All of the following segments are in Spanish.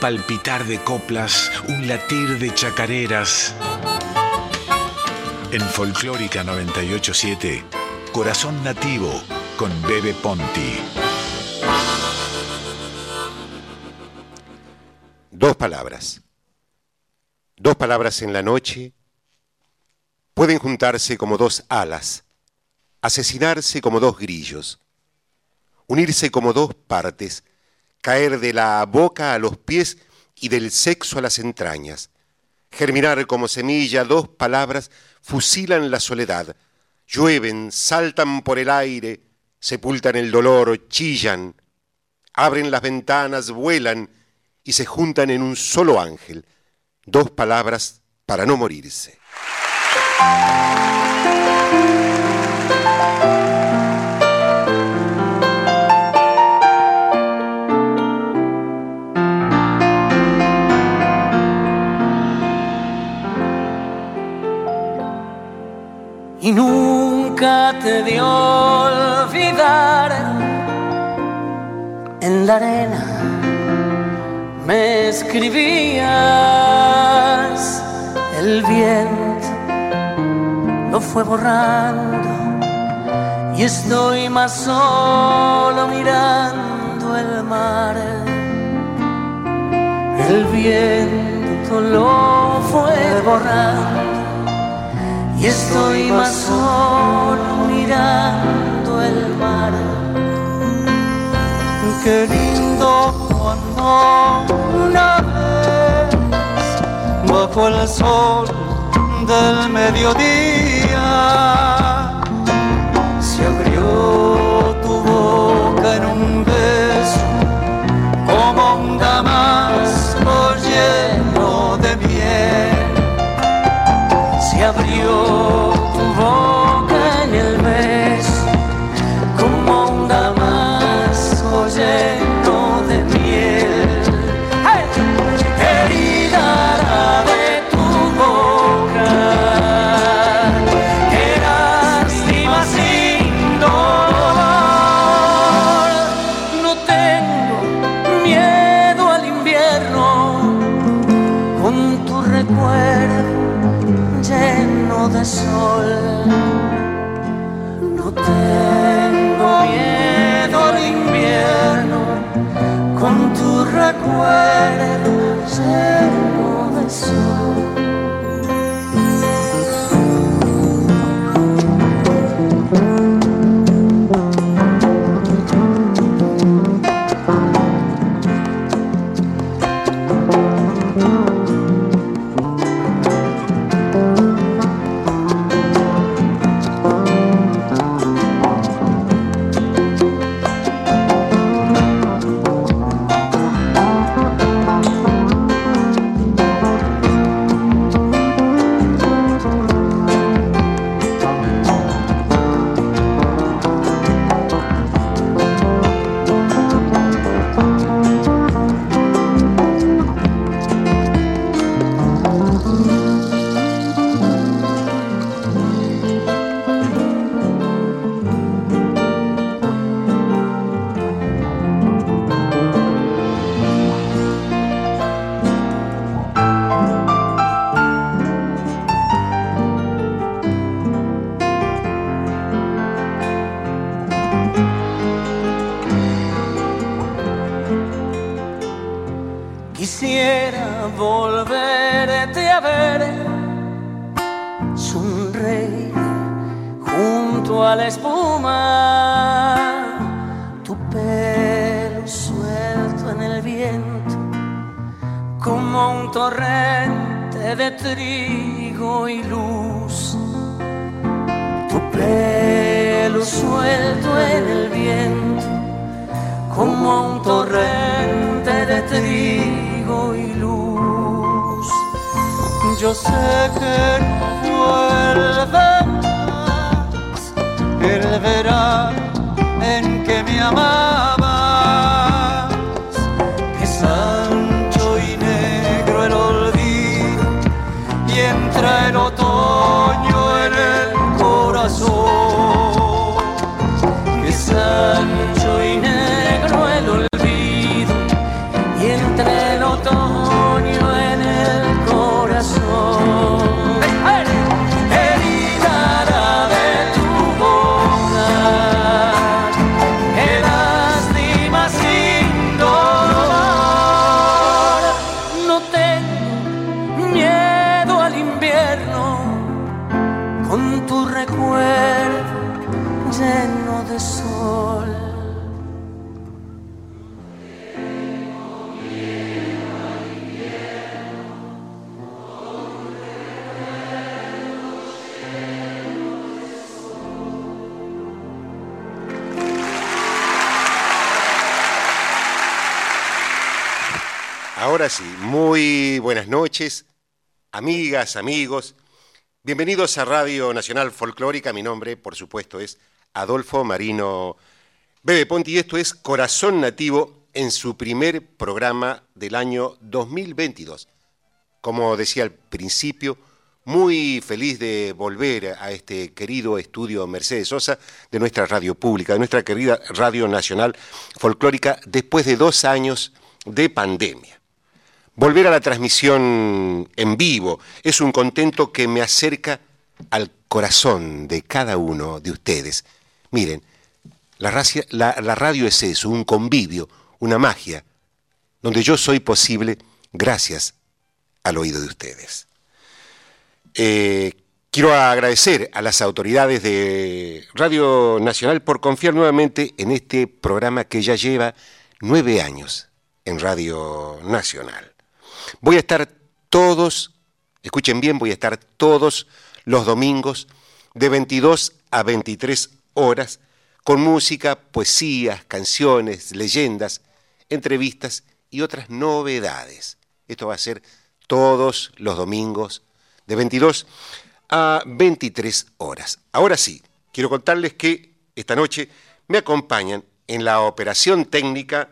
palpitar de coplas, un latir de chacareras. En Folclórica 987, Corazón Nativo con Bebe Ponti. Dos palabras. Dos palabras en la noche pueden juntarse como dos alas, asesinarse como dos grillos, unirse como dos partes, caer de la boca a los pies y del sexo a las entrañas, germinar como semilla dos palabras, fusilan la soledad, llueven, saltan por el aire, sepultan el dolor, chillan, abren las ventanas, vuelan y se juntan en un solo ángel, dos palabras para no morirse. Y nunca te dio olvidar. En la arena me escribías, el viento lo fue borrando y estoy más solo mirando el mar. El viento lo fue borrando y estoy más solo mirando el mar. Qué lindo cuando una vez bajo el sol del mediodía Ahora sí, muy buenas noches, amigas, amigos. Bienvenidos a Radio Nacional Folclórica. Mi nombre, por supuesto, es Adolfo Marino Bebe Ponti y esto es Corazón Nativo en su primer programa del año 2022. Como decía al principio, muy feliz de volver a este querido estudio Mercedes Sosa de nuestra radio pública, de nuestra querida Radio Nacional Folclórica, después de dos años de pandemia. Volver a la transmisión en vivo es un contento que me acerca al corazón de cada uno de ustedes. Miren, la, radio es eso, un convivio, una magia, donde yo soy posible gracias al oído de ustedes. Eh, quiero agradecer a las autoridades de Radio Nacional por confiar nuevamente en este programa que ya lleva nueve años en Radio Nacional. Voy a estar todos, escuchen bien, voy a estar todos los domingos de 22 a 23 horas con música, poesías, canciones, leyendas, entrevistas y otras novedades. Esto va a ser todos los domingos de 22 a 23 horas. Ahora sí, quiero contarles que esta noche me acompañan en la operación técnica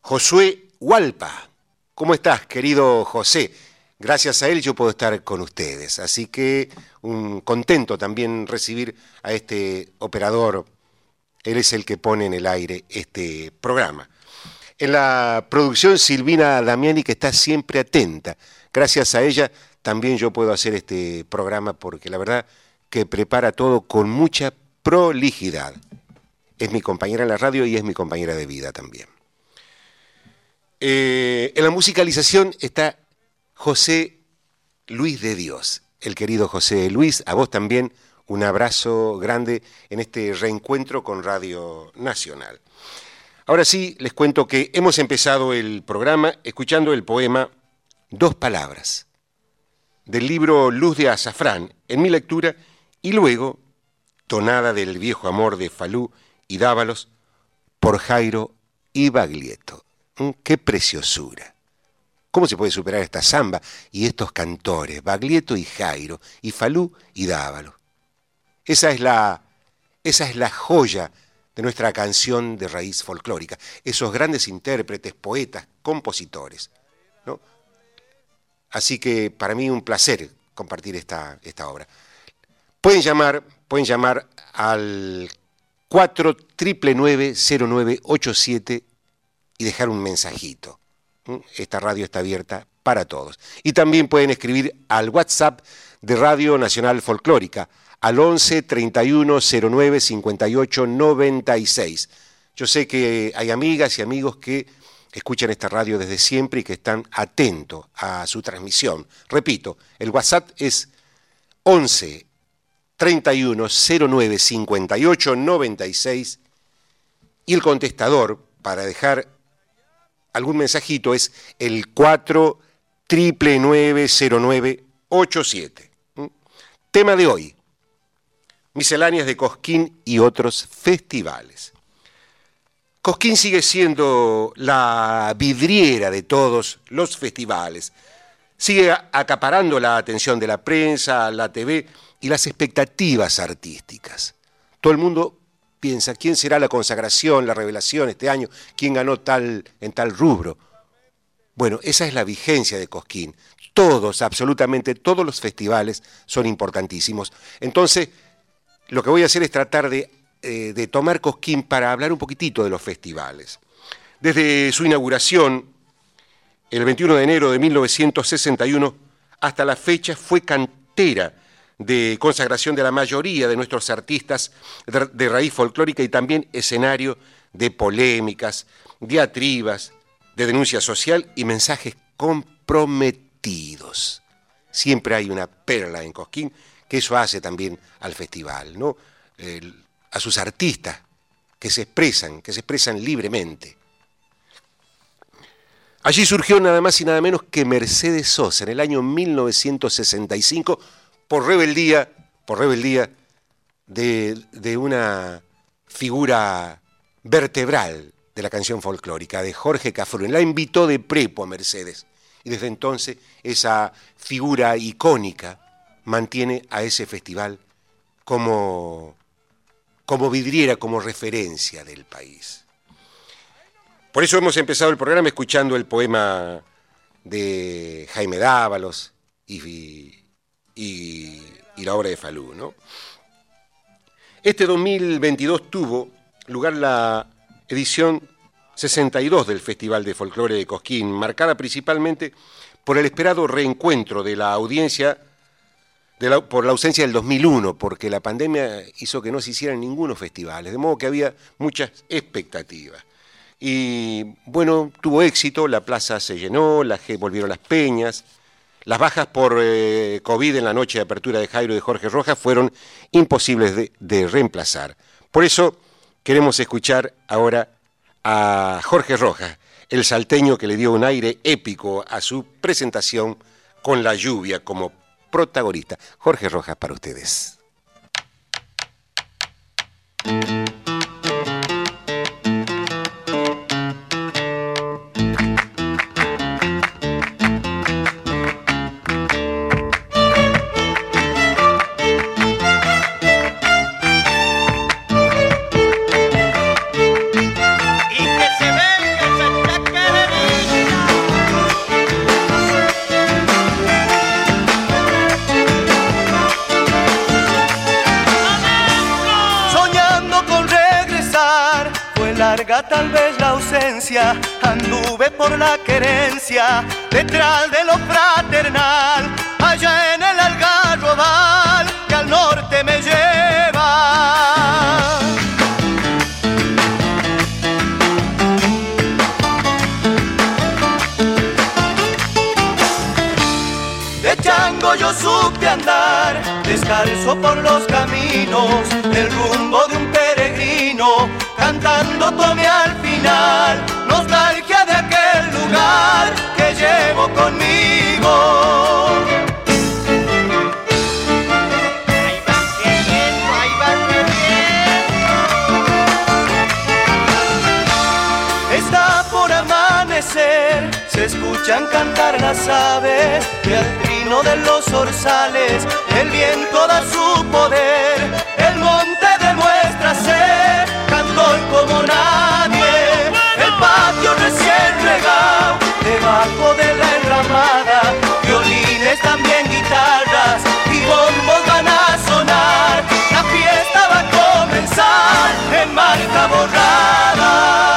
Josué Hualpa. ¿Cómo estás, querido José? Gracias a él yo puedo estar con ustedes. Así que un contento también recibir a este operador. Él es el que pone en el aire este programa. En la producción Silvina Damiani, que está siempre atenta. Gracias a ella también yo puedo hacer este programa porque la verdad que prepara todo con mucha prolijidad. Es mi compañera en la radio y es mi compañera de vida también. Eh, en la musicalización está José Luis de Dios, el querido José Luis, a vos también un abrazo grande en este reencuentro con Radio Nacional. Ahora sí, les cuento que hemos empezado el programa escuchando el poema Dos Palabras, del libro Luz de Azafrán, en mi lectura, y luego Tonada del viejo amor de Falú y Dávalos por Jairo y Baglietto. Mm, ¡Qué preciosura! ¿Cómo se puede superar esta samba y estos cantores, Baglietto y Jairo, y Falú y Dávalo? Esa es la, esa es la joya de nuestra canción de raíz folclórica, esos grandes intérpretes, poetas, compositores. ¿no? Así que para mí un placer compartir esta, esta obra. Pueden llamar, pueden llamar al 4 0987 y dejar un mensajito. Esta radio está abierta para todos. Y también pueden escribir al WhatsApp de Radio Nacional Folclórica al 11 31 09 58 96. Yo sé que hay amigas y amigos que escuchan esta radio desde siempre y que están atentos a su transmisión. Repito, el WhatsApp es 11 31 09 58 96 y el contestador para dejar algún mensajito es el 4 0987. ¿Mm? Tema de hoy, misceláneas de Cosquín y otros festivales. Cosquín sigue siendo la vidriera de todos los festivales. Sigue acaparando la atención de la prensa, la TV y las expectativas artísticas. Todo el mundo piensa, ¿quién será la consagración, la revelación este año? ¿Quién ganó tal en tal rubro? Bueno, esa es la vigencia de Cosquín. Todos, absolutamente todos los festivales son importantísimos. Entonces, lo que voy a hacer es tratar de, eh, de tomar Cosquín para hablar un poquitito de los festivales. Desde su inauguración, el 21 de enero de 1961, hasta la fecha fue cantera de consagración de la mayoría de nuestros artistas de raíz folclórica y también escenario de polémicas, diatribas, de denuncia social y mensajes comprometidos. Siempre hay una perla en Cosquín, que eso hace también al festival, ¿no? a sus artistas que se expresan, que se expresan libremente. Allí surgió nada más y nada menos que Mercedes Sosa en el año 1965 por rebeldía, por rebeldía de, una figura vertebral de la canción folclórica, de Jorge Cafrune. La invitó de prepo a Mercedes y desde entonces esa figura icónica mantiene a ese festival como, como vidriera, como referencia del país. Por eso hemos empezado el programa escuchando el poema de Jaime Dávalos y, y, la obra de Falú. ¿no? Este 2022 tuvo lugar la edición 62 del Festival de Folclore de Cosquín, marcada principalmente por el esperado reencuentro de la audiencia por la ausencia del 2001, porque la pandemia hizo que no se hicieran ningunos festivales, de modo que había muchas expectativas. Y bueno, tuvo éxito, la plaza se llenó, la, volvieron las peñas, las bajas por eh, COVID en la noche de apertura de Jairo y de Jorge Rojas fueron imposibles de, de reemplazar. Por eso queremos escuchar ahora a Jorge Rojas, el salteño que le dio un aire épico a su presentación con la lluvia como protagonista. Jorge Rojas para ustedes. Tal vez la ausencia, anduve por la querencia, detrás de lo fraternal, allá en el algarrobal, que al norte me lleva. De chango yo supe andar, descalzo por los caminos, el rumbo de un cantando tome al final, nostalgia de aquel lugar que llevo conmigo. Está por amanecer, se escuchan cantar las aves y al trino de los orzales, el viento da su poder, marca borrada.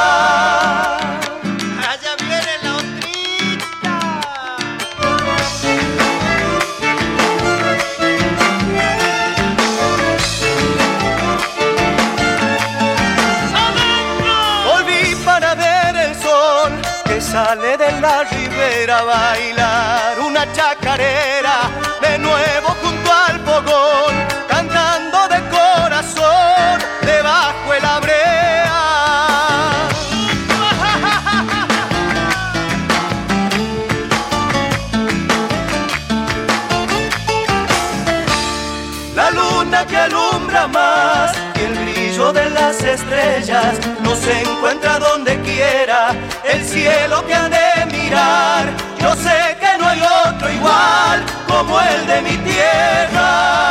La luna que alumbra más y el brillo de las estrellas no se encuentra donde quiera el cielo que ha de mirar. Yo sé que no hay otro igual como el de mi tierra.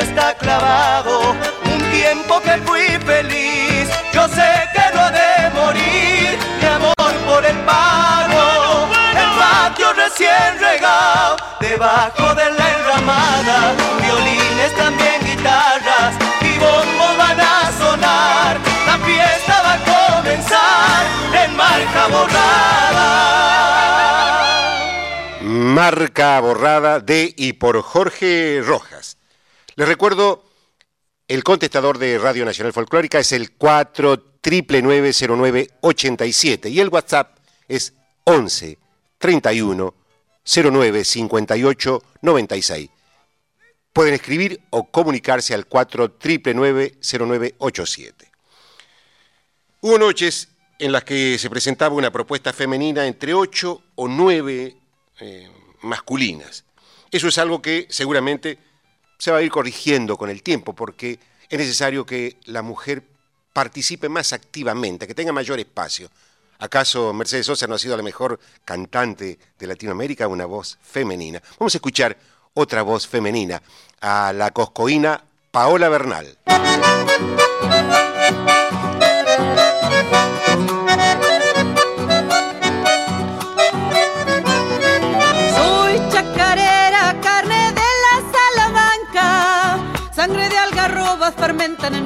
Pecho está clavado un tiempo que fui feliz. Yo sé que no ha de morir mi amor por el pago, el patio recién regado, debajo de la enramada, violines también guitarras y bombos van a sonar, la fiesta va a comenzar en marca borrada. Marca borrada de y por Jorge Rojas. Les recuerdo El contestador de Radio Nacional Folclórica es el 4990987 y el WhatsApp es 11 31 09 58 96. Pueden escribir o comunicarse al 4990987. Hubo noches en las que se presentaba una propuesta femenina entre ocho o nueve eh, masculinas. Eso es algo que seguramente se va a ir corrigiendo con el tiempo, porque es necesario que la mujer participe más activamente, que tenga mayor espacio. ¿Acaso Mercedes Sosa no ha sido la mejor cantante de Latinoamérica? Una voz femenina. Vamos a escuchar otra voz femenina, a la coscoína Paola Bernal.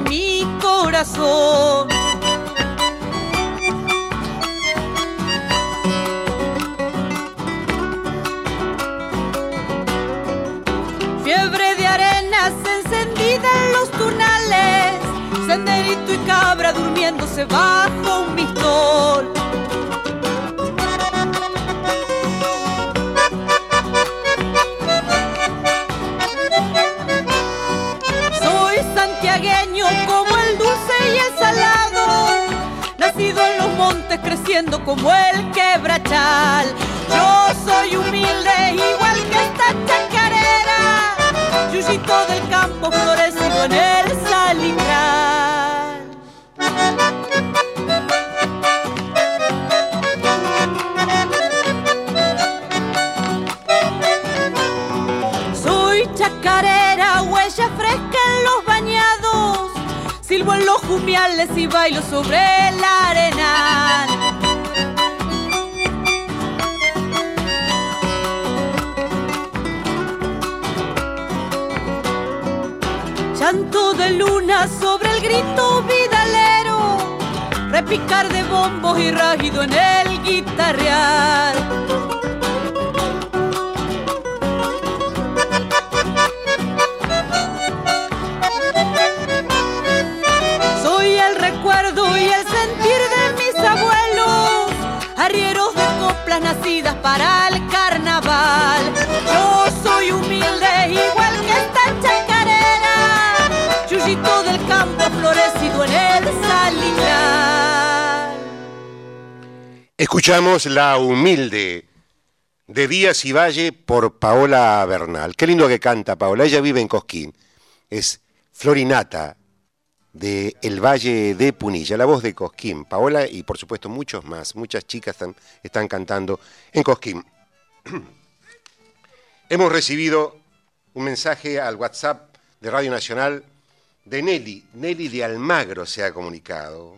Mi corazón. Fiebre de arenas encendida en los tunales, senderito y cabra durmiéndose bajo un pistol. Creciendo como el quebrachal. Yo soy humilde igual que esta chacarera, yuyito del campo florecido en el salindral. Silbo en los jumiales y bailo sobre la arena. Llanto de luna sobre el grito vidalero, repicar de bombos y rágido en el guitarrear. Escuchamos La Humilde de Díaz y Valle por Paola Bernal. Qué lindo que canta Paola. Ella vive en Cosquín. Es Florinata de El Valle de Punilla, la voz de Cosquín. Paola y por supuesto muchos más. Muchas chicas están cantando en Cosquín. Hemos recibido un mensaje al WhatsApp de Radio Nacional de Nelly. Nelly de Almagro se ha comunicado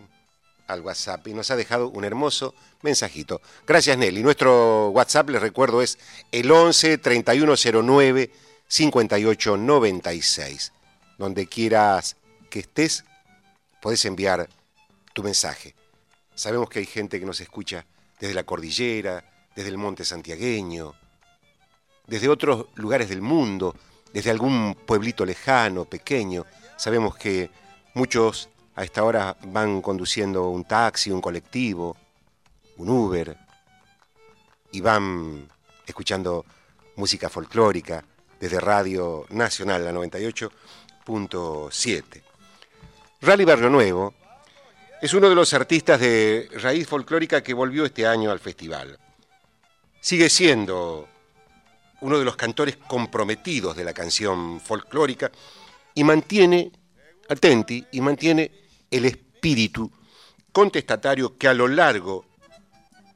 al WhatsApp y nos ha dejado un hermoso mensajito. Gracias Nelly. Nuestro WhatsApp, les recuerdo, es el 11 3109 5896. Donde quieras que estés, podés enviar tu mensaje. Sabemos que hay gente que nos escucha desde la cordillera, desde el monte santiagueño, desde otros lugares del mundo, desde algún pueblito lejano, pequeño. Sabemos que muchos a esta hora van conduciendo un taxi, un colectivo, un Uber, y van escuchando música folclórica desde Radio Nacional, la 98.7. Rally Barrio Nuevo es uno de los artistas de raíz folclórica que volvió este año al festival. Sigue siendo uno de los cantores comprometidos de la canción folclórica y mantiene, atenti, y mantiene el espíritu contestatario que a lo largo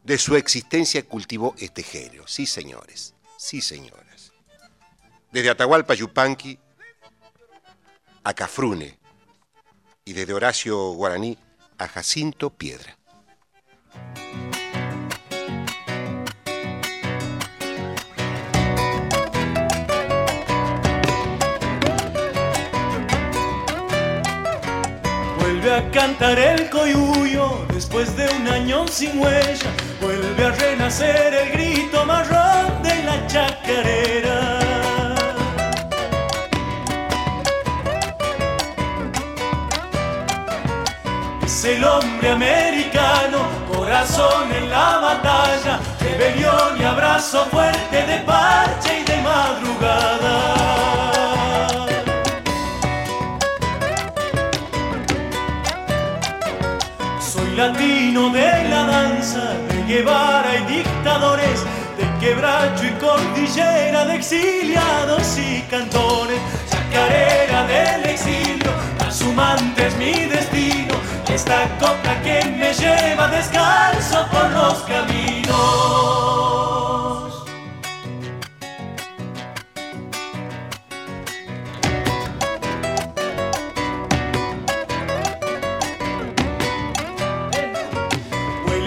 de su existencia cultivó este género. Sí, señores, sí, señoras. Desde Atahualpa Yupanqui a Cafrune y desde Horacio Guaraní a Jacinto Piedra. Vuelve a cantar el coyuyo después de un año sin huella. Vuelve a renacer el grito marrón de la chacarera. es el hombre americano, corazón en la batalla, rebelión y abrazo fuerte de parche y de madrugada. Latino de la danza, de Guevara y dictadores, de quebracho y cordillera, de exiliados y cantones, chacarera del exilio, sumante es mi destino, esta copa que me lleva descalzo por los caminos.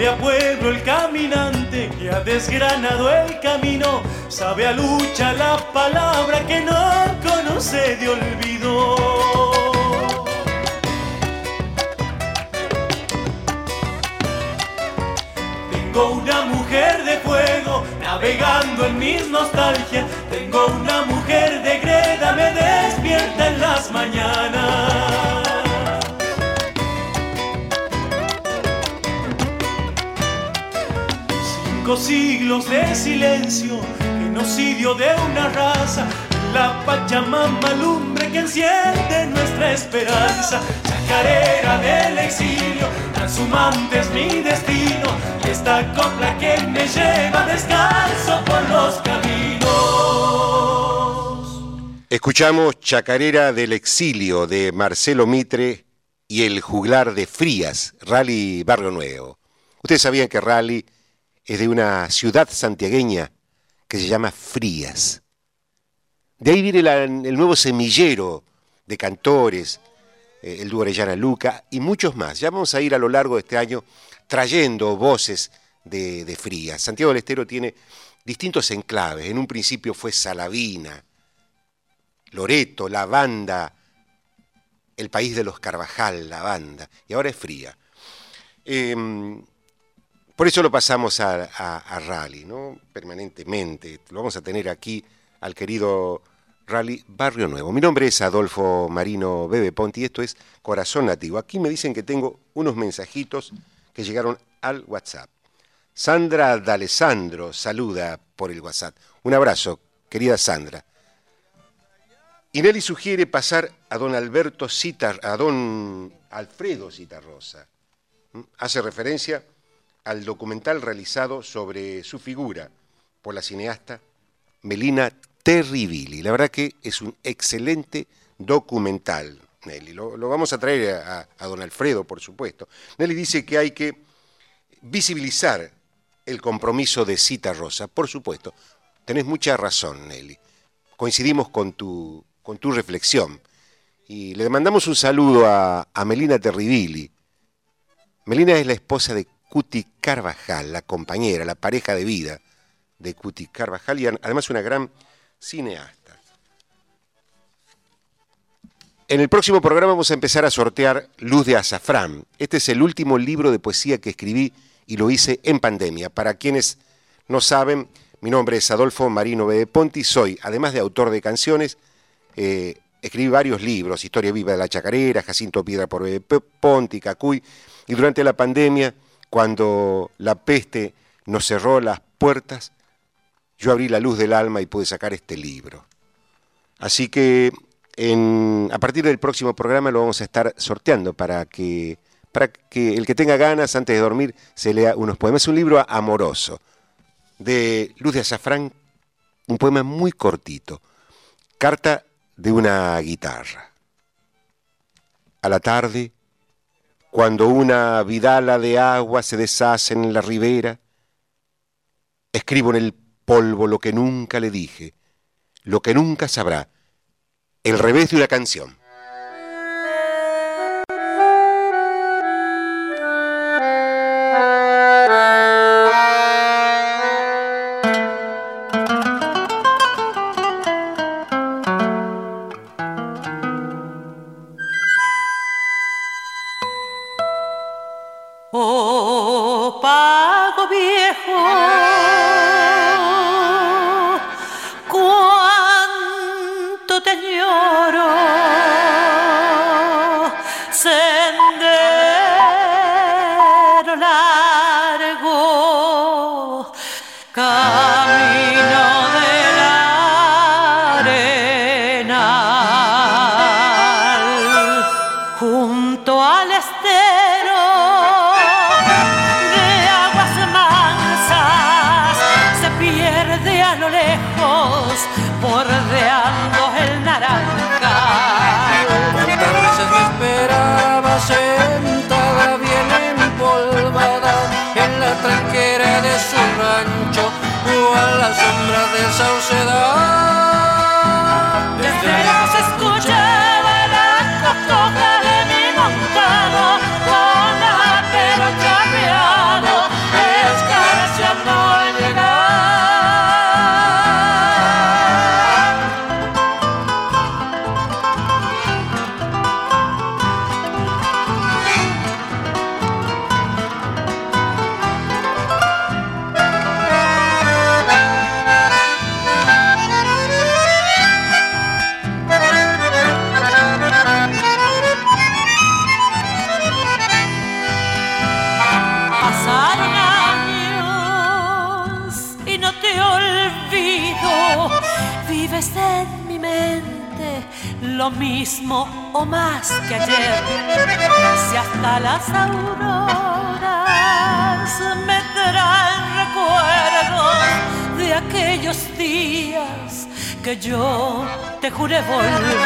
A pueblo el caminante que ha desgranado el camino, sabe a lucha la palabra que no conoce de olvido. Tengo una mujer de fuego navegando en mis nostalgias. Tengo una mujer de greda, me despierta en las mañanas. Siglos de silencio, genocidio de una raza, la Pachamama lumbre que enciende nuestra esperanza, chacarera del exilio, transhumante es mi destino, esta copla que me lleva descalzo por los caminos. Escuchamos Chacarera del exilio de Marcelo Mitre y el juglar de Frías, Rally Barrio Nuevo. Ustedes sabían que Rally es de una ciudad santiagueña que se llama Frías. De ahí viene el nuevo semillero de cantores, eh, el dúo Orellana Luca y muchos más. Ya vamos a ir a lo largo de este año trayendo voces de, de Frías. Santiago del Estero tiene distintos enclaves. En un principio fue Salavina, Loreto, La Banda, el país de los Carvajal, La Banda, y ahora es Fría. Em, por eso lo pasamos a, Rally, ¿no? Permanentemente. Lo vamos a tener aquí al querido Rally Barrio Nuevo. Mi nombre es Adolfo Marino Bebe Ponti y esto es Corazón Nativo. Aquí me dicen que tengo unos mensajitos que llegaron al WhatsApp. Sandra D'Alessandro saluda por el WhatsApp. Un abrazo, querida Sandra. Y Nelly sugiere pasar a don Alberto Citar, a don Alfredo Citarrosa. ¿Mm? Hace referencia al documental realizado sobre su figura por la cineasta Melina Terribili. La verdad que es un excelente documental, Nelly. Lo, vamos a traer a, don Alfredo, por supuesto. Nelly dice que hay que visibilizar el compromiso de Cita Rosa, por supuesto. Tenés mucha razón, Nelly. Coincidimos con tu, con tu reflexión. Y le mandamos un saludo a, a Melina Terribili. Melina es la esposa de Cuti Carvajal, la compañera, la pareja de vida de Cuti Carvajal y además una gran cineasta. En el próximo programa vamos a empezar a sortear Luz de Azafrán. Este es el último libro de poesía que escribí y lo hice en pandemia. Para quienes no saben, mi nombre es Adolfo Marino B. Ponti, soy, además de autor de canciones, eh, escribí varios libros, Historia Viva de la Chacarera, Jacinto Piedra por B. Ponti, Cacuy, y durante la pandemia cuando la peste nos cerró las puertas, yo abrí la luz del alma y pude sacar este libro. Así que a partir del próximo programa lo vamos a estar sorteando para que, para que el que tenga ganas antes de dormir se lea unos poemas. Es un libro amoroso de Luz de Azafrán, un poema muy cortito, Carta de una guitarra. A la tarde, cuando una vidala de agua se deshace en la ribera, escribo en el polvo lo que nunca le dije, lo que nunca sabrá, el revés de una canción. Lo mismo o más que ayer. Si hasta las auroras me traen recuerdos de aquellos días que yo te juré volver.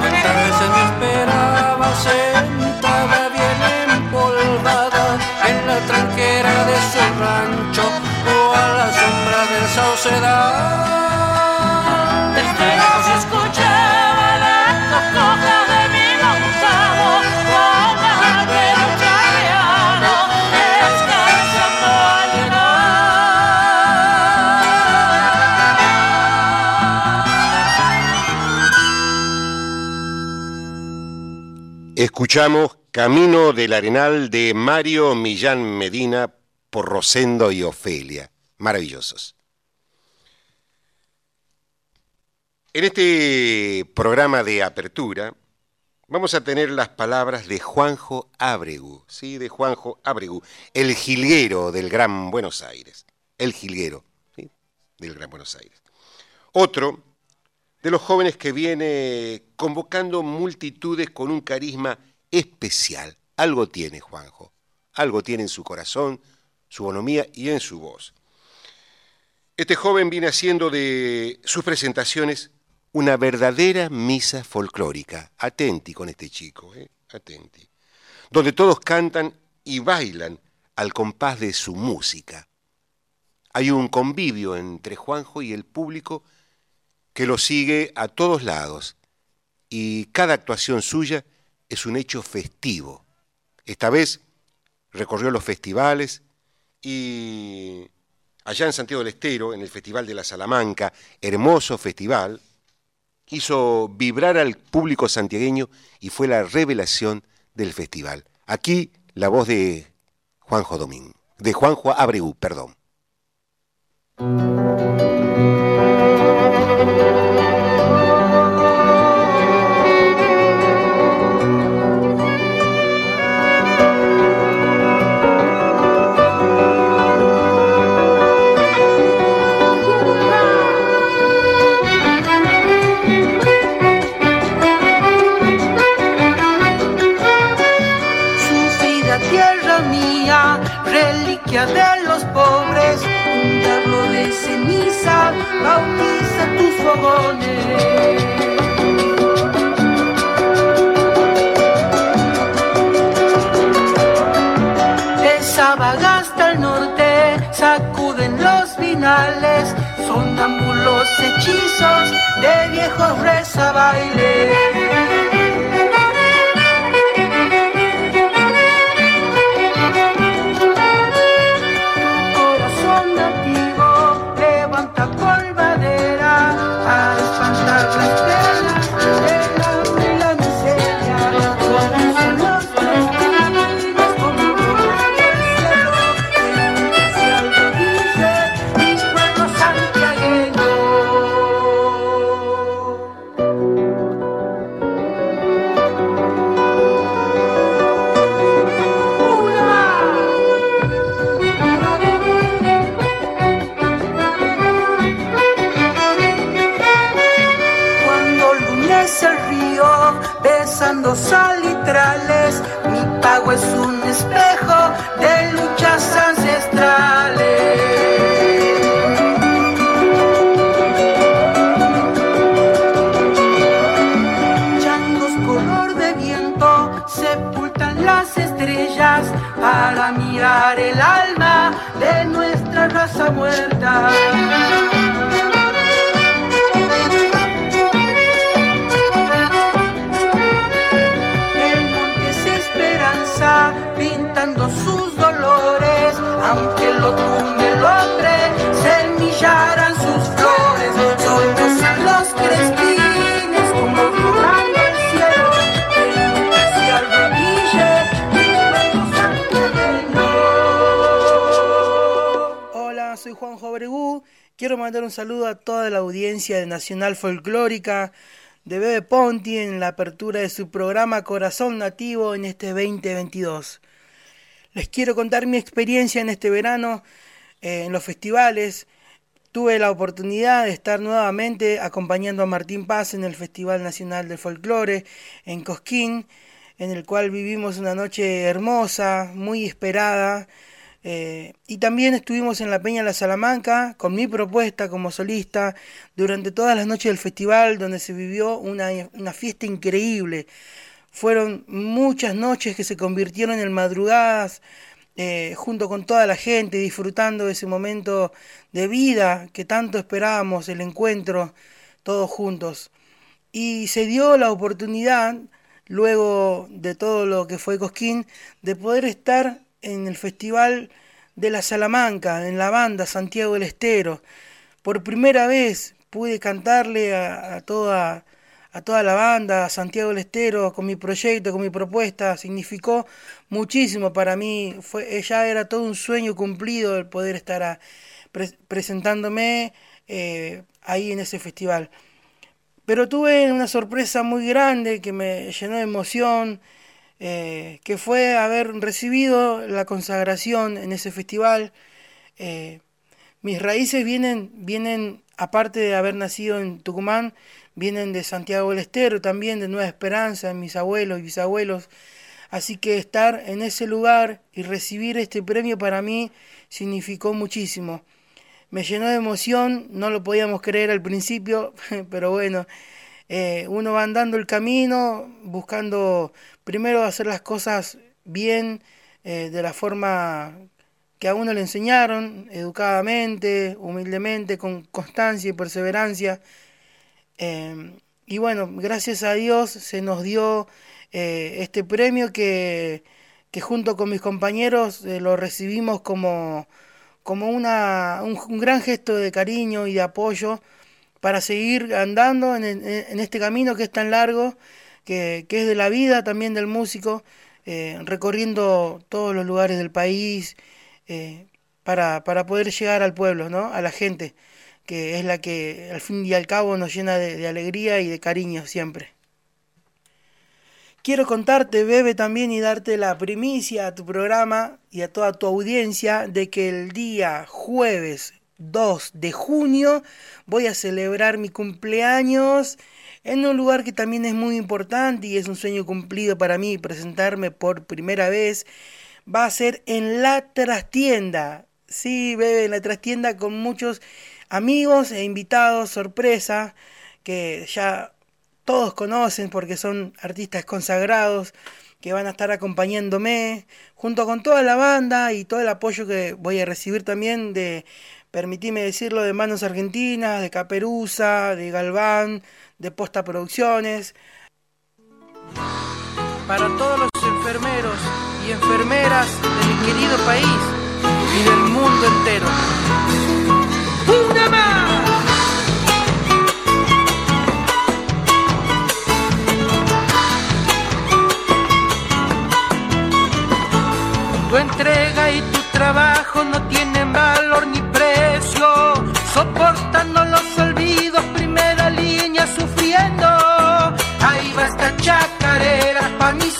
Cuántas veces me esperaba sentada bien empolvada en la tranquera de su rancho o a la sombra del saucedad. Escuchamos Camino del Arenal de Mario Millán Medina por Rosendo y Ofelia. Maravillosos. En este programa de apertura vamos a tener las palabras de Juanjo Ábregu, sí, de Juanjo Ábregu, el jilguero del Gran Buenos Aires, el jilguero ¿sí? del Gran Buenos Aires. Otro de los jóvenes que viene convocando multitudes con un carisma especial. Algo tiene Juanjo, algo tiene en su corazón, su bonomía y en su voz. Este joven viene haciendo de sus presentaciones una verdadera misa folclórica. Atenti con este chico, ¿eh? atenti. Donde todos cantan y bailan al compás de su música. Hay un convivio entre Juanjo y el público que lo sigue a todos lados y cada actuación suya es un hecho festivo. Esta vez recorrió los festivales y allá en Santiago del Estero, en el Festival de la Salamanca, hermoso festival, hizo vibrar al público santiagueño y fue la revelación del festival. Aquí la voz de Juanjo Domín, de Juanjo Abreu, perdón. Los vinales, sonambulos hechizos de viejos rezabailes. Nacional Folclórica de Bebe Ponti en la apertura de su programa Corazón Nativo en este 2022. Les quiero contar mi experiencia en este verano eh, en los festivales. Tuve la oportunidad de estar nuevamente acompañando a Martín Paz en el Festival Nacional del Folclore en Cosquín, en el cual vivimos una noche hermosa, muy esperada. Eh, y también estuvimos en la Peña La Salamanca con mi propuesta como solista durante todas las noches del festival, donde se vivió una, fiesta increíble. Fueron muchas noches que se convirtieron en madrugadas eh, junto con toda la gente, disfrutando de ese momento de vida que tanto esperábamos, el encuentro todos juntos. Y se dio la oportunidad, luego de todo lo que fue Cosquín, de poder estar en el Festival de la Salamanca, en la banda Santiago del Estero. Por primera vez pude cantarle a, toda, a toda la banda, a Santiago del Estero, con mi proyecto, con mi propuesta. Significó muchísimo para mí. Fue, ya era todo un sueño cumplido el poder estar presentándome eh, ahí en ese festival. Pero tuve una sorpresa muy grande que me llenó de emoción, eh, que fue haber recibido la consagración en ese festival. Eh, mis raíces vienen, vienen, aparte de haber nacido en Tucumán, vienen de Santiago del Estero, también de Nueva Esperanza, mis abuelos y bisabuelos. Así que estar en ese lugar y recibir este premio para mí significó muchísimo. Me llenó de emoción, no lo podíamos creer al principio, pero bueno, eh, uno va andando el camino buscando primero hacer las cosas bien, eh, de la forma que a uno le enseñaron, educadamente, humildemente, con constancia y perseverancia. Eh, y bueno, gracias a Dios se nos dio eh, este premio que, que junto con mis compañeros lo recibimos como, como una, un, un gran gesto de cariño y de apoyo para seguir andando en, este camino que es tan largo, que, es de la vida también del músico, eh, recorriendo todos los lugares del país eh, para, poder llegar al pueblo, ¿no? a la gente, que es la que al fin y al cabo nos llena de alegría y de cariño siempre. Quiero contarte, Bebe, también y darte la primicia a tu programa y a toda tu audiencia de que el día jueves 2 de junio voy a celebrar mi cumpleaños en un lugar que también es muy importante y es un sueño cumplido para mí presentarme por primera vez. Va a ser en la trastienda. Sí, Bebe, en la trastienda con muchos amigos e invitados, sorpresa, que ya todos conocen porque son artistas consagrados que van a estar acompañándome junto con toda la banda y todo el apoyo que voy a recibir también de, permitime decirlo, de Manos Argentinas, de Caperuza, de Galván, de Posta Producciones. Para todos los enfermeros y enfermeras de mi querido país y del mundo entero. ¡Una más! Tu entrega y tu trabajo no tienen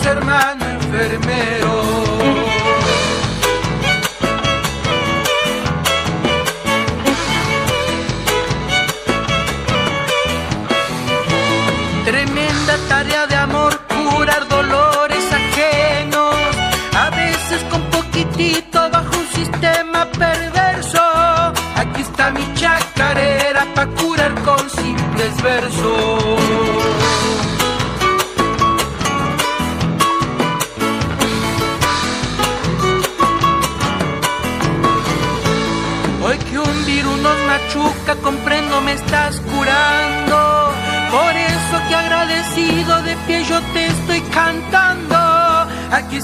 pa' mis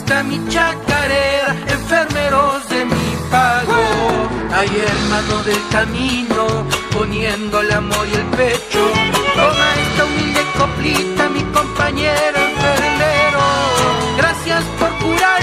está mi chacarera, enfermeros de mi pago. Hay hermano del camino, poniendo el amor y el pecho. Toma esta humilde coplita, mi compañero enfermero. Gracias por curar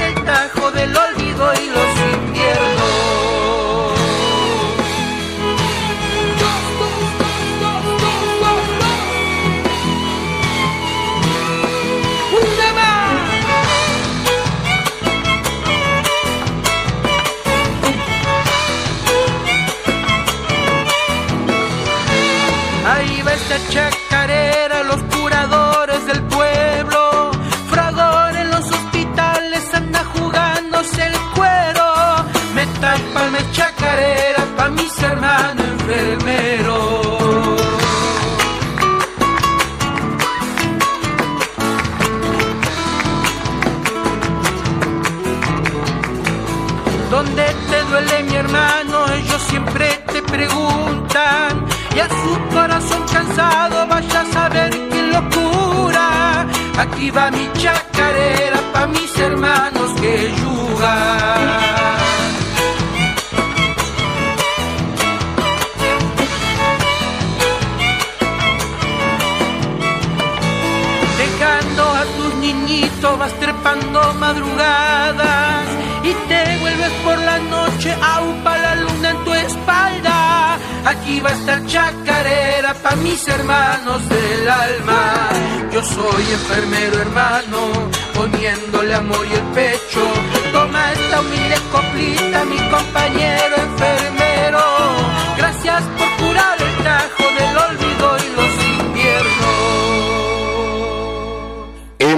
hermanos enfermeros. ¿Dónde te duele mi hermano? Ellos siempre te preguntan. Y a su corazón cansado vaya a saber quién lo cura. Aquí va mi chacarera pa' mis hermanos que yugan. Vas trepando madrugadas y te vuelves por la noche aupa la luna en tu espalda. Aquí va a estar chacarera pa' mis hermanos del alma. Yo soy enfermero hermano, poniéndole amor y el pecho. Toma esta humilde coplita, mi compañero enfermero. Gracias por curar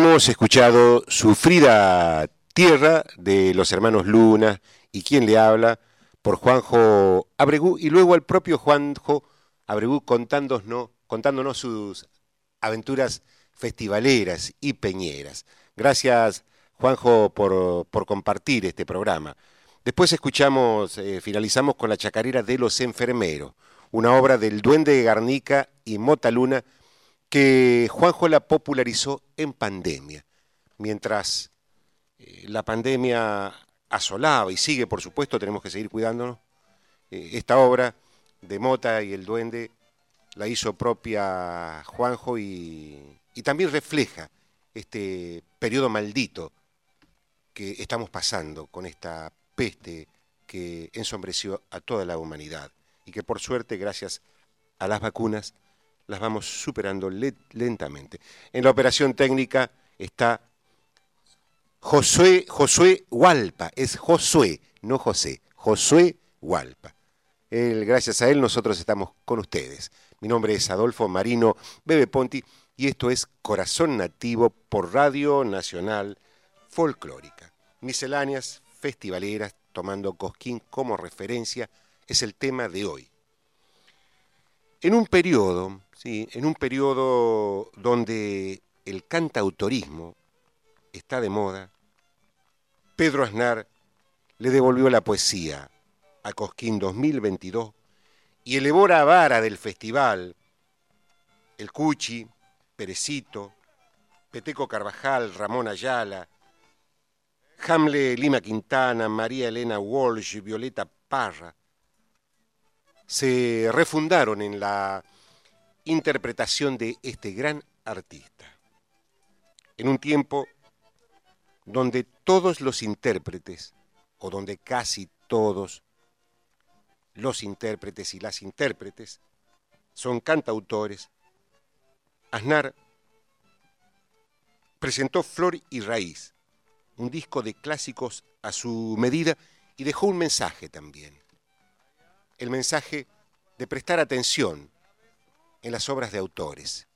Hemos escuchado Sufrida Tierra de los hermanos Luna y quien le habla por Juanjo Abregú y luego al propio Juanjo Abregú contándonos, sus aventuras festivaleras y peñeras. Gracias Juanjo por, por compartir este programa. Después escuchamos, eh, finalizamos con la chacarera de los enfermeros, una obra del Duende Garnica y Mota Luna que Juanjo la popularizó en pandemia, mientras eh, la pandemia asolaba y sigue, por supuesto, tenemos que seguir cuidándonos. Eh, esta obra de Mota y el Duende la hizo propia Juanjo y, y también refleja este periodo maldito que estamos pasando con esta peste que ensombreció a toda la humanidad y que por suerte, gracias a las vacunas, las vamos superando le- lentamente. En la operación técnica está Josué, Josué Hualpa, es Josué, no José, Josué Hualpa. Él, gracias a él nosotros estamos con ustedes. Mi nombre es Adolfo Marino Bebe Ponti y esto es Corazón Nativo por Radio Nacional Folclórica. Misceláneas festivaleras tomando Cosquín como referencia es el tema de hoy. En un periodo, sí, en un periodo donde el cantautorismo está de moda, Pedro Aznar le devolvió la poesía a Cosquín 2022 y elevó la vara del festival el Cuchi, Perecito, Peteco Carvajal, Ramón Ayala, Hamle Lima Quintana, María Elena Walsh, Violeta Parra, se refundaron en la interpretación de este gran artista. En un tiempo donde todos los intérpretes, o donde casi todos los intérpretes y las intérpretes, son cantautores, Aznar presentó Flor y Raíz, un disco de clásicos a su medida y dejó un mensaje también. El mensaje de prestar atención en las obras de autores,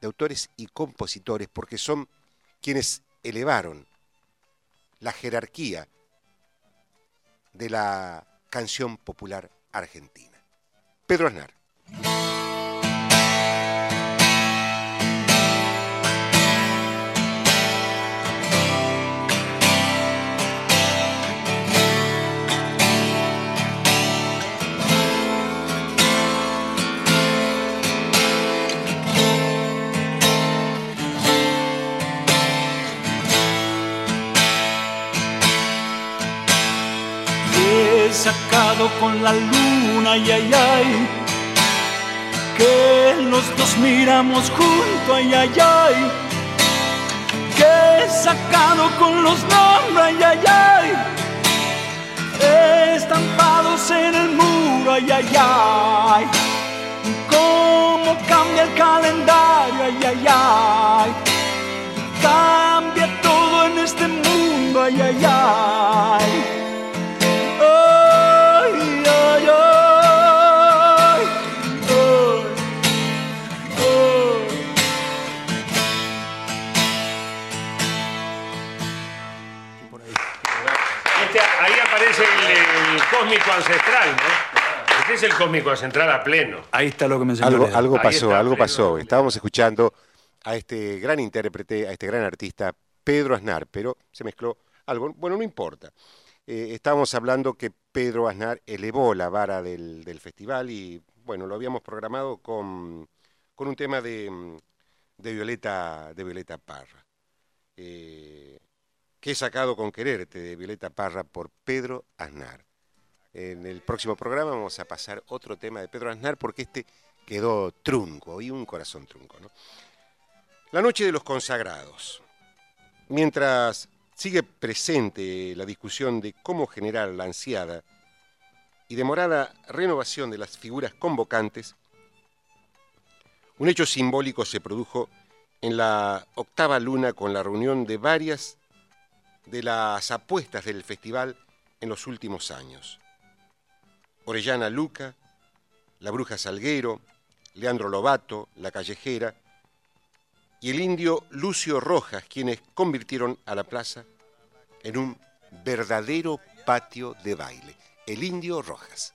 de autores y compositores, porque son quienes elevaron la jerarquía de la canción popular argentina. Pedro Aznar. La luna, ay, ay, ay. Que los dos miramos juntos, ay, ay, ay. Que he sacado con los nombres, ay, ay, ay. Estampados en el muro, ay, ay, ay. Cómo cambia el calendario, ay, ay, ay. Cambia todo en este mundo, ay, ay, ay. Cósmico ancestral, ¿no? Este es el cósmico ancestral a pleno. Ahí está lo que me Algo, algo pasó, algo pasó. Estábamos escuchando a este gran intérprete, a este gran artista, Pedro Aznar, pero se mezcló algo. Bueno, no importa. Eh, estábamos hablando que Pedro Aznar elevó la vara del, festival y, bueno, lo habíamos programado con, un tema de, de, Violeta, de Violeta Parra. Eh, que he sacado con quererte de Violeta Parra por Pedro Aznar. En el próximo programa vamos a pasar otro tema de Pedro Aznar porque este quedó trunco y un corazón trunco. La noche de los consagrados. Mientras sigue presente la discusión de cómo generar la ansiada y demorada renovación de las figuras convocantes, un hecho simbólico se produjo en la octava luna con la reunión de varias de las apuestas del festival en los últimos años. Orellana Luca, la Bruja Salguero, Leandro Lobato, la Callejera y el indio Lucio Rojas, quienes convirtieron a la plaza en un verdadero patio de baile. El indio Rojas.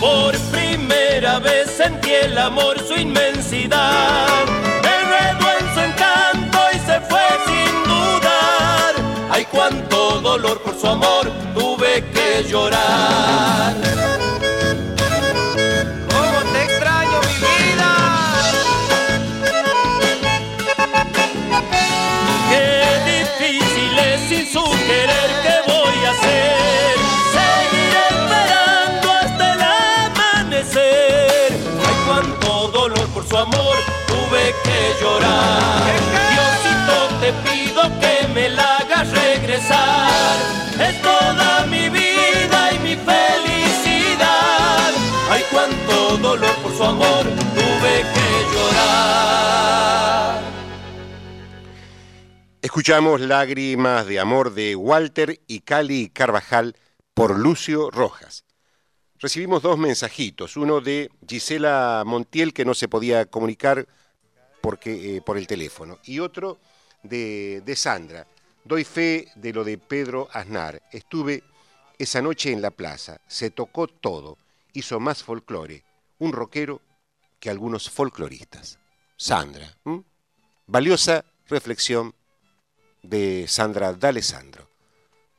Por primera vez sentí el amor, su inmensidad. Me enredó en su encanto y se fue sin dudar. Ay, cuánto dolor por su amor tuve que llorar. llorar. Diosito, te pido que me la hagas regresar. Es toda mi vida y mi felicidad. Ay, cuánto dolor por su amor tuve que llorar. Escuchamos Lágrimas de Amor de Walter y Cali Carvajal por Lucio Rojas. Recibimos dos mensajitos, uno de Gisela Montiel que no se podía comunicar porque, eh, por el teléfono y otro de, de Sandra. Doy fe de lo de Pedro Aznar. Estuve esa noche en la plaza, se tocó todo, hizo más folclore, un rockero que algunos folcloristas. Sandra, valiosa reflexión de Sandra D'Alessandro.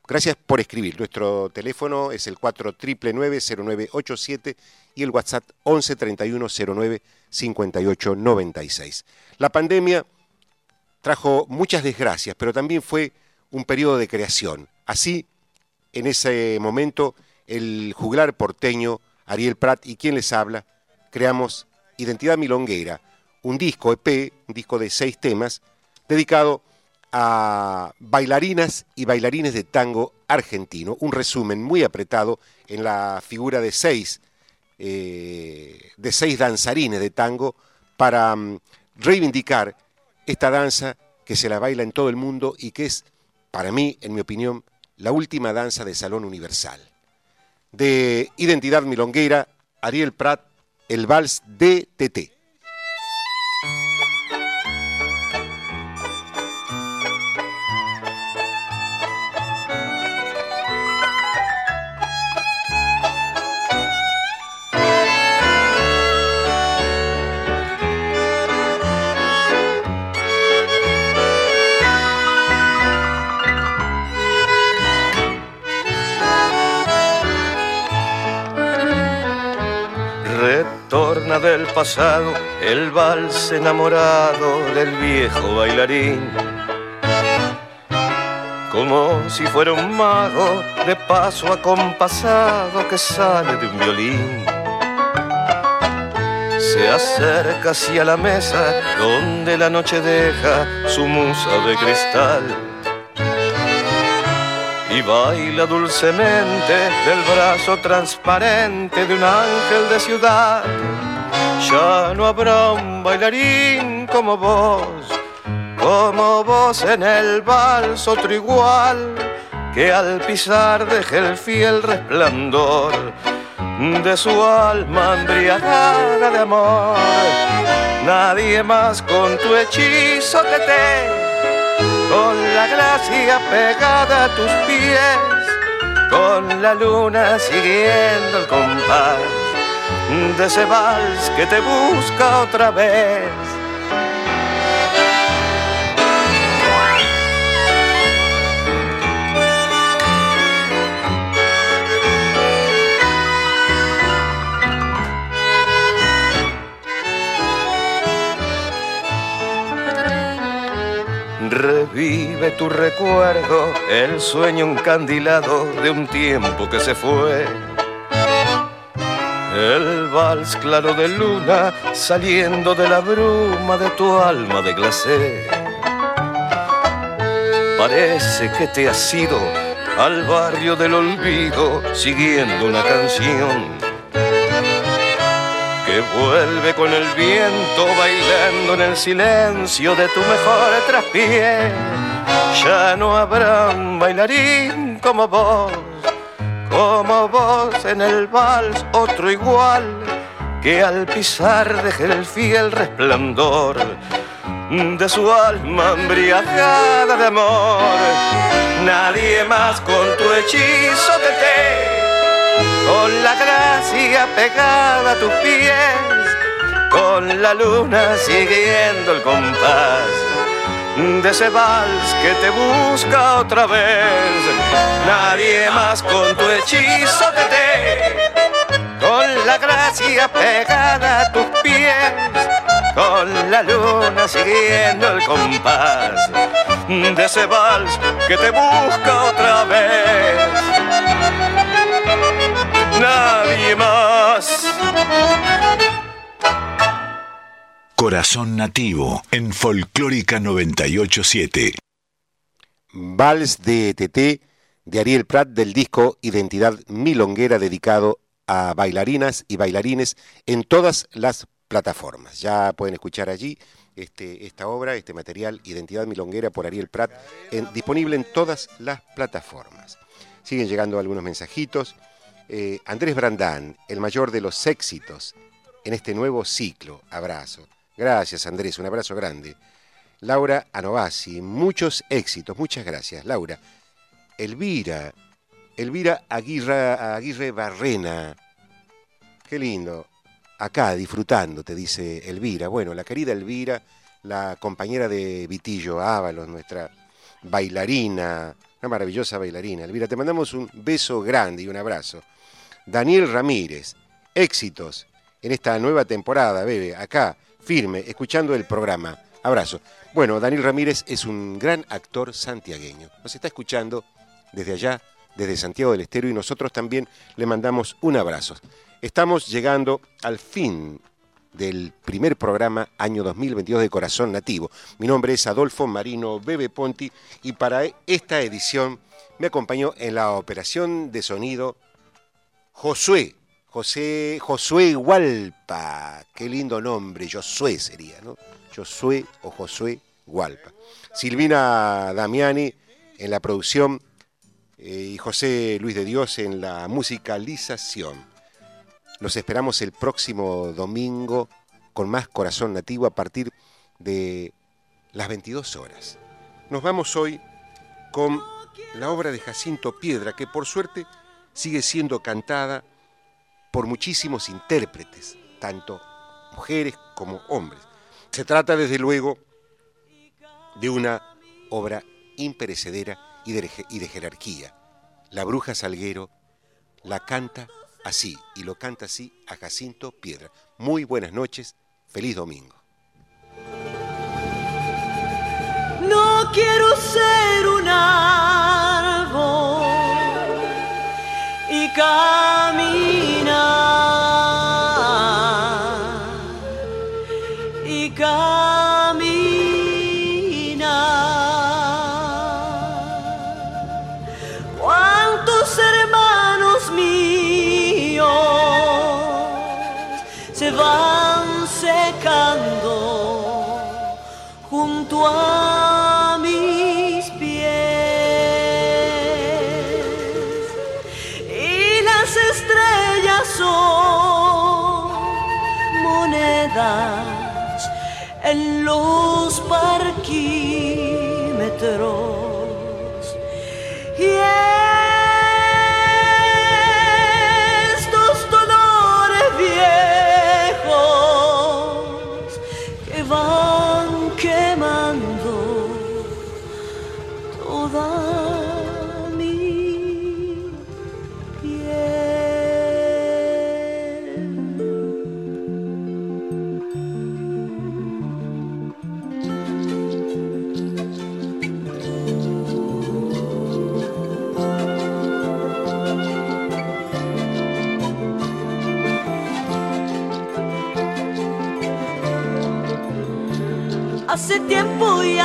Gracias por escribir. Nuestro teléfono es el 4999-0987 y el WhatsApp 11 31 09 58 96. La pandemia trajo muchas desgracias, pero también fue un periodo de creación. Así, en ese momento, el juglar porteño, Ariel Prat y quien les habla, creamos Identidad Milonguera, un disco EP, un disco de seis temas, dedicado a bailarinas y bailarines de tango argentino, un resumen muy apretado en la figura de seis, eh, de seis danzarines de tango para mm, reivindicar esta danza que se la baila en todo el mundo y que es, para mí, en mi opinión, la última danza de salón universal. De Identidad Milonguera, Ariel Prat, el vals DTT. Del pasado, el vals enamorado del viejo bailarín. Como si fuera un mago de paso acompasado que sale de un violín. Se acerca hacia la mesa donde la noche deja su musa de cristal y baila dulcemente del brazo transparente de un ángel de ciudad ya no habrá un bailarín como vos, como vos en el vals, otro igual, que al pisar deje el fiel resplandor de su alma embriagada de amor. Nadie más con tu hechizo que te, con la gracia pegada a tus pies, con la luna siguiendo el compás de ese vals que te busca otra vez. Revive tu recuerdo, el sueño encandilado de un tiempo que se fue el vals claro de luna saliendo de la bruma de tu alma de glacé. Parece que te has ido al barrio del olvido siguiendo una canción que vuelve con el viento bailando en el silencio de tu mejor traspié. Ya no habrá un bailarín como vos como vos en el vals, otro igual, que al pisar deje el fiel resplandor de su alma embriagada de amor. Nadie más con tu hechizo de té, con la gracia pegada a tus pies, con la luna siguiendo el compás de ese vals que te busca otra vez. Nadie más con tu hechizo de té, con la gracia pegada a tus pies, con la luna siguiendo el compás de ese vals que te busca otra vez. Nadie más Corazón Nativo en Folclórica 987. Vals de TT de Ariel Prat del disco Identidad Milonguera dedicado a bailarinas y bailarines en todas las plataformas. Ya pueden escuchar allí este, esta obra, este material, Identidad Milonguera por Ariel Prat, disponible en todas las plataformas. Siguen llegando algunos mensajitos. Eh, Andrés Brandán, el mayor de los éxitos en este nuevo ciclo. Abrazo. Gracias, Andrés, un abrazo grande. Laura Anovasi, muchos éxitos, muchas gracias, Laura. Elvira, Elvira Aguirre, Barrena, qué lindo. Acá disfrutando, te dice Elvira. Bueno, la querida Elvira, la compañera de Vitillo Ábalos, nuestra bailarina, una maravillosa bailarina. Elvira, te mandamos un beso grande y un abrazo. Daniel Ramírez, éxitos en esta nueva temporada, bebe, acá, firme, escuchando el programa. Abrazo. Bueno, Daniel Ramírez es un gran actor santiagueño. Nos está escuchando desde allá, desde Santiago del Estero, y nosotros también le mandamos un abrazo. Estamos llegando al fin del primer programa año 2022 de Corazón Nativo. Mi nombre es Adolfo Marino Bebe Ponti y para esta edición me acompañó en la operación de sonido Josué, José, Josué Hualpa, qué lindo nombre, Josué sería, ¿no? Josué o Josué Hualpa. Silvina Damiani en la producción eh, y José Luis de Dios en la musicalización. Los esperamos el próximo domingo con más Corazón Nativo a partir de las 22 horas. Nos vamos hoy con la obra de Jacinto Piedra, que por suerte sigue siendo cantada por muchísimos intérpretes, tanto mujeres como hombres. Se trata desde luego de una obra imperecedera y de, jerarquía. La bruja Salguero la canta así y lo canta así a Jacinto Piedra. Muy buenas noches, feliz domingo. No quiero ser un caminar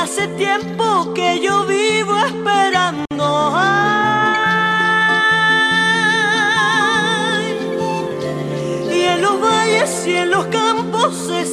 hace tiempo que yo vivo esperando. Ay, y en los valles y en los campos se